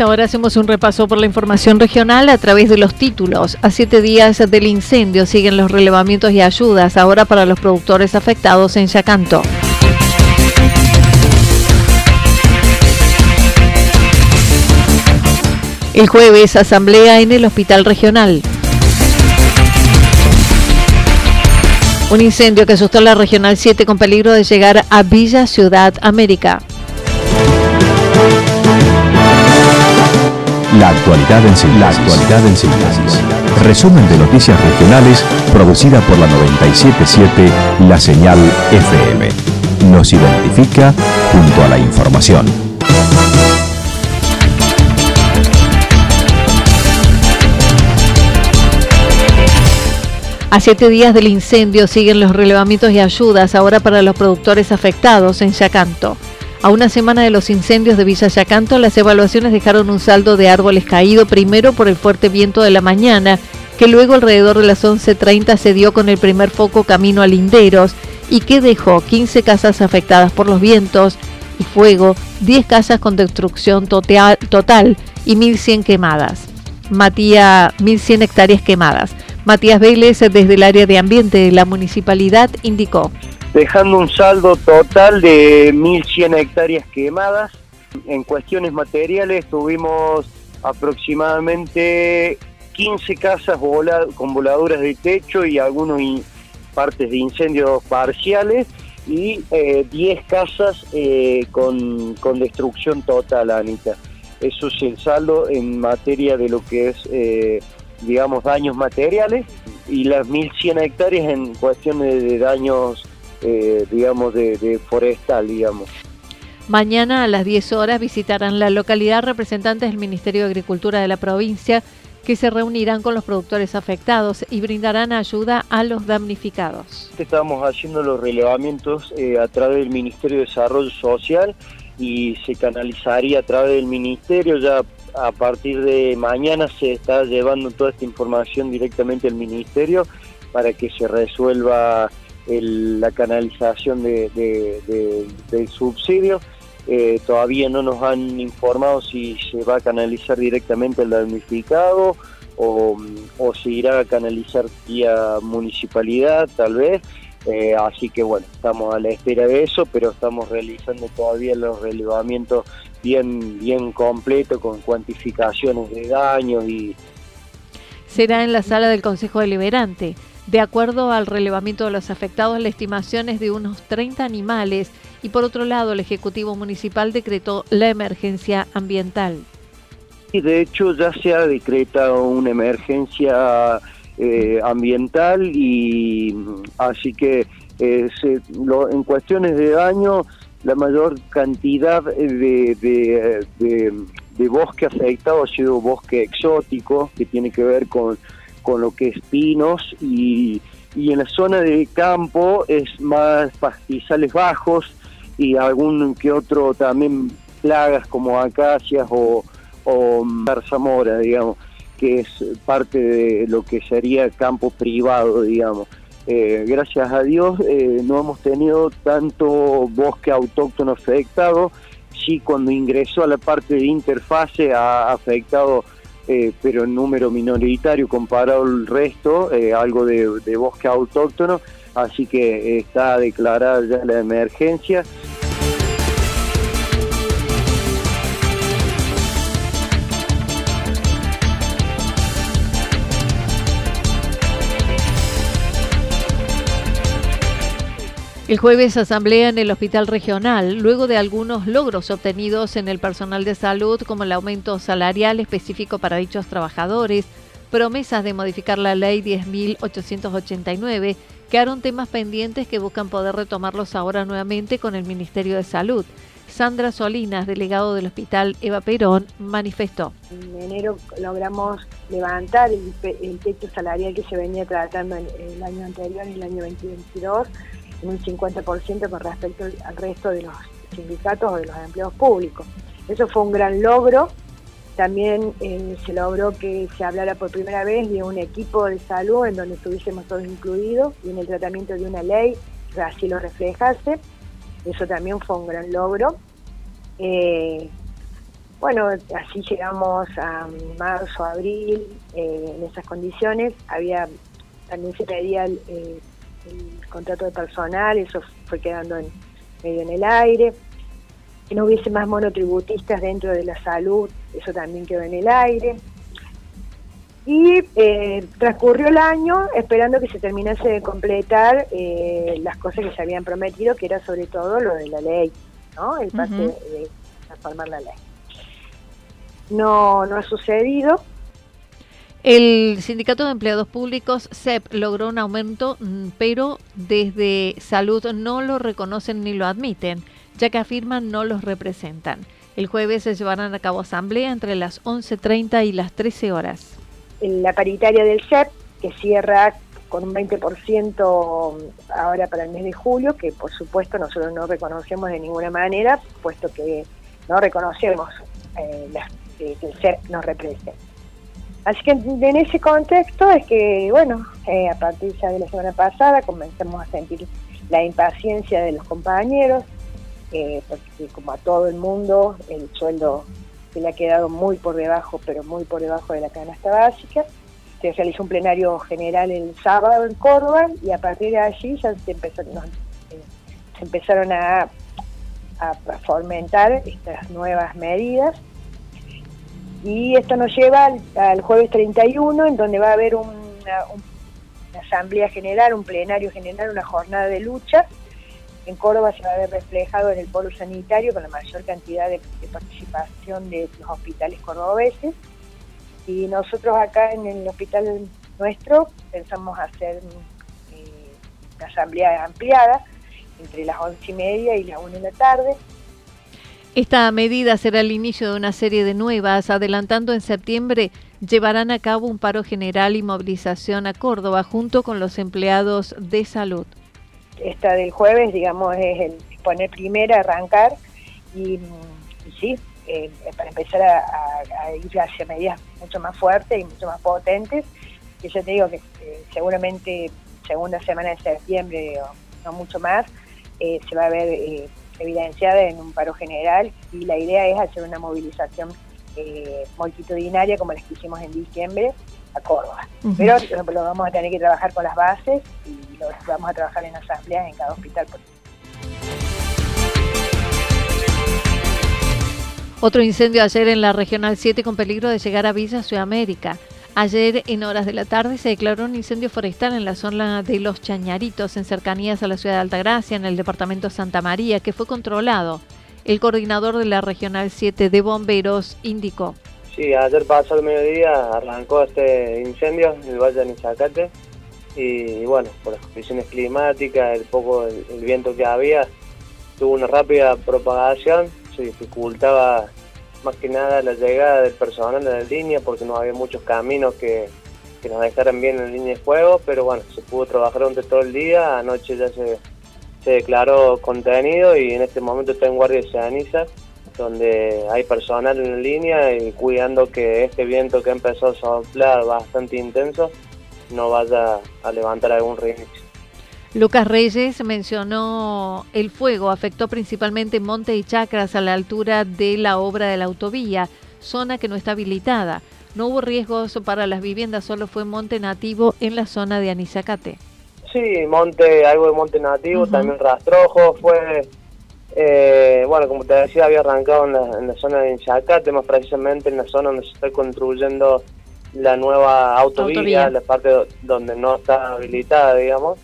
Esta hora hacemos un repaso por la información regional a través de los títulos. A siete días del incendio siguen los relevamientos y ayudas ahora para los productores afectados en Yacanto. El jueves, asamblea en el Hospital Regional. Un incendio que asustó a la Regional 7 con peligro de llegar a Villa Ciudad América. La actualidad en síntesis. La actualidad en síntesis. Resumen de noticias regionales producida por la 977 La Señal FM. Nos identifica junto a la información. A siete días del incendio siguen los relevamientos y ayudas ahora para los productores afectados en Yacanto. A una semana de los incendios de Villa Yacanto, las evaluaciones dejaron un saldo de árboles caídos primero por el fuerte viento de la mañana, que luego alrededor de las 11.30 se dio con el primer foco camino a Linderos y que dejó 15 casas afectadas por los vientos y fuego, 10 casas con destrucción total, total y 1.100 quemadas. Matías, 1.100 hectáreas quemadas. Matías Vélez, desde el área de ambiente de la municipalidad, indicó. Dejando un saldo total de 1.100 hectáreas quemadas. En cuestiones materiales tuvimos aproximadamente 15 casas con voladuras de techo y algunos partes de incendios parciales y 10 eh, casas eh, con, con, destrucción total, Anita. Eso es el saldo en materia de lo que es eh, digamos, daños materiales y las 1.100 hectáreas en cuestiones de daños, eh, digamos, de, forestal, digamos. Mañana a las 10 horas visitarán la localidad representantes del Ministerio de Agricultura de la provincia que se reunirán con los productores afectados y brindarán ayuda a los damnificados. Estamos haciendo los relevamientos eh, a través del Ministerio de Desarrollo Social y se canalizaría a través del Ministerio ya a partir de mañana se está llevando toda esta información directamente al Ministerio para que se resuelva la canalización del subsidio. Eh, todavía no nos han informado si se va a canalizar directamente al damnificado o, o se irá a canalizar vía municipalidad tal vez. Eh, así que bueno, estamos a la espera de eso, pero estamos realizando todavía los relevamientos bien, bien completos con cuantificaciones de daños y... Será en la sala del Consejo Deliberante. De acuerdo al relevamiento de los afectados, la estimación es de unos 30 animales y por otro lado el Ejecutivo Municipal decretó la emergencia ambiental. Y de hecho ya se ha decretado una emergencia eh, ambiental y así que eh, en cuestiones de daño la mayor cantidad de, de, bosque afectado ha sido bosque exótico que tiene que ver con, con lo que es pinos y, y en la zona de campo es más pastizales bajos y algún que otro también plagas como acacias o, o zarzamora, digamos, que es parte de lo que sería campo privado, digamos. Eh, gracias a Dios eh, no hemos tenido tanto bosque autóctono afectado, sí cuando ingresó a la parte de interfase ha afectado, eh, pero en número minoritario comparado al resto, algo de, de bosque autóctono, así que está declarada ya la emergencia. El jueves asamblea en el Hospital Regional, luego de algunos logros obtenidos en el personal de salud, como el aumento salarial específico para dichos trabajadores, promesas de modificar la ley 10.889, quedaron temas pendientes que buscan poder retomarlos ahora nuevamente con el Ministerio de Salud. Sandra Solinas, delegado del Hospital Eva Perón, manifestó. En enero logramos levantar el, techo salarial que se venía tratando en el año anterior, el año 2022 en un 50% con respecto al resto de los sindicatos o de los empleados públicos. Eso fue un gran logro. También eh, se logró que se hablara por primera vez de un equipo de salud en donde estuviésemos todos incluidos y en el tratamiento de una ley que así lo reflejase. Eso también fue un gran logro. Eh, bueno, así llegamos a marzo, abril, eh, en esas condiciones. Había también se pedía el, el contrato de personal, eso fue quedando en, medio en el aire. Que no hubiese más monotributistas dentro de la salud, eso también quedó en el aire. Y eh, transcurrió el año esperando que se terminase de completar eh, las cosas que se habían prometido, que era sobre todo lo de la ley, ¿no? El pase de transformar la ley. No, no ha sucedido, el Sindicato de Empleados Públicos, SEP, logró un aumento, mm, pero desde salud no lo reconocen ni lo admiten, ya que afirman no los representan. El jueves se llevarán a cabo asamblea entre las 11.30 y las 13 horas. La paritaria del SEP, que cierra con un 20% ahora para el mes de julio, que por supuesto nosotros no reconocemos de ninguna manera, puesto que no reconocemos eh, que el SEP nos representa. Así que en ese contexto es que, bueno, eh, a partir ya de la semana pasada comenzamos a sentir la impaciencia de los compañeros, eh, porque como a todo el mundo el sueldo se le ha quedado muy por debajo, pero muy por debajo de la canasta básica. Se realizó un plenario general el sábado en Córdoba y a partir de allí ya se empezaron, eh, se empezaron a, a fomentar estas nuevas medidas y esto nos lleva al, jueves 31, en donde va a haber una, asamblea general, un plenario general, una jornada de lucha. En Córdoba se va a ver reflejado en el polo sanitario con la mayor cantidad de, participación de los hospitales cordobeses. Y nosotros acá en el hospital nuestro pensamos hacer eh, una asamblea ampliada entre las once y media y las una de la tarde esta medida será el inicio de una serie de nuevas. Adelantando en septiembre, llevarán a cabo un paro general y movilización a Córdoba junto con los empleados de salud. Esta del jueves, digamos, es el poner primera, arrancar y, sí, eh, para empezar a, ir hacia medidas mucho más fuertes y mucho más potentes. Que yo te digo que eh, seguramente segunda semana de septiembre o no mucho más, eh, se va a ver evidenciada en un paro general y la idea es hacer una movilización eh, multitudinaria como la que hicimos en diciembre a Córdoba. Pero lo, vamos a tener que trabajar con las bases y lo vamos a trabajar en asambleas en cada hospital. Otro incendio ayer en la Regional 7 con peligro de llegar a Villa Sudamérica. Ayer, en horas de la tarde, se declaró un incendio forestal en la zona de Los Chañaritos, en cercanías a la ciudad de Altagracia, en el departamento Santa María, que fue controlado. El coordinador de la Regional 7 de Bomberos indicó. Sí, ayer pasado el mediodía arrancó este incendio en el Valle de Nizacate y bueno, por las condiciones climáticas, el poco el viento que había, tuvo una rápida propagación, se dificultaba más que nada la llegada del personal de la línea porque no había muchos caminos que, nos dejaran bien en la línea de fuego, pero bueno, se pudo trabajar durante todo el día, anoche ya se, se declaró contenido y en este momento está en guardia de ceniza donde hay personal en línea y cuidando que este viento que empezó a soplar bastante intenso no vaya a levantar algún riesgo. Lucas Reyes mencionó el fuego afectó principalmente Monte y Chacras a la altura de la obra de la autovía, zona que no está habilitada. No hubo riesgos para las viviendas, solo fue monte nativo en la zona de Anizacate. Sí, monte, algo de monte nativo, también rastrojo, fue, eh, bueno, como te decía, había arrancado en la, zona de Anizacate, más precisamente en la zona donde se está construyendo la nueva autovía, la parte donde no está habilitada, digamos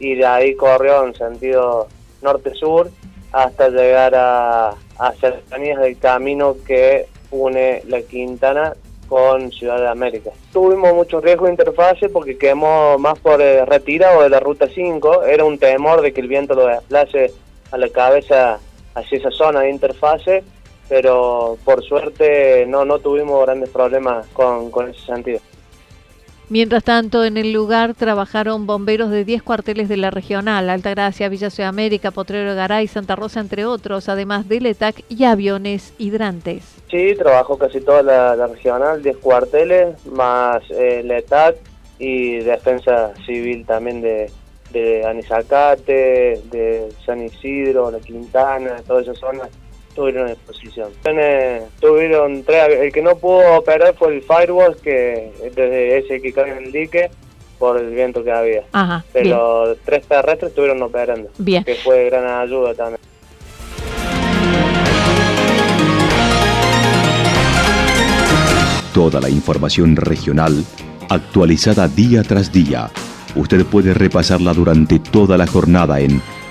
y de ahí corrió en sentido norte-sur hasta llegar a, cercanías del camino que une la Quintana con Ciudad de América. Tuvimos muchos riesgos de interfase porque quedamos más por eh, retirado de la ruta 5, era un temor de que el viento lo desplace a la cabeza hacia esa zona de interfase, pero por suerte no, no tuvimos grandes problemas con ese sentido. Mientras tanto, en el lugar trabajaron bomberos de 10 cuarteles de la regional, Altagracia, Villa Ciudad América, Potrero Garay, Santa Rosa, entre otros, además del ETAC y aviones hidrantes. Sí, trabajó casi toda la, regional, 10 cuarteles, más el ETAC y defensa civil también de, de Anizacate, de San Isidro, La Quintana, todas esas zonas tuvieron exposición. tuvieron tres, el que no pudo operar fue el firewall, que desde ese que cae en el dique, por el viento que había. Ajá, Pero tres terrestres estuvieron operando, bien. que fue gran ayuda también. Toda la información regional actualizada día tras día. Usted puede repasarla durante toda la jornada en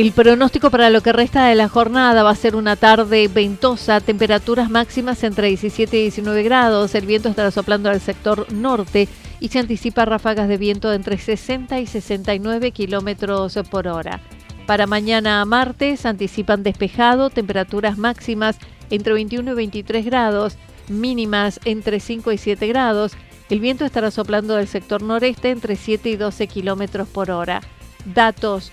El pronóstico para lo que resta de la jornada va a ser una tarde ventosa, temperaturas máximas entre 17 y 19 grados, el viento estará soplando al sector norte y se anticipa ráfagas de viento de entre 60 y 69 kilómetros por hora. Para mañana martes anticipan despejado, temperaturas máximas entre 21 y 23 grados, mínimas entre 5 y 7 grados. El viento estará soplando del sector noreste entre 7 y 12 kilómetros por hora. Datos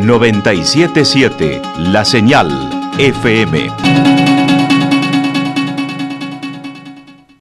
977 La Señal FM.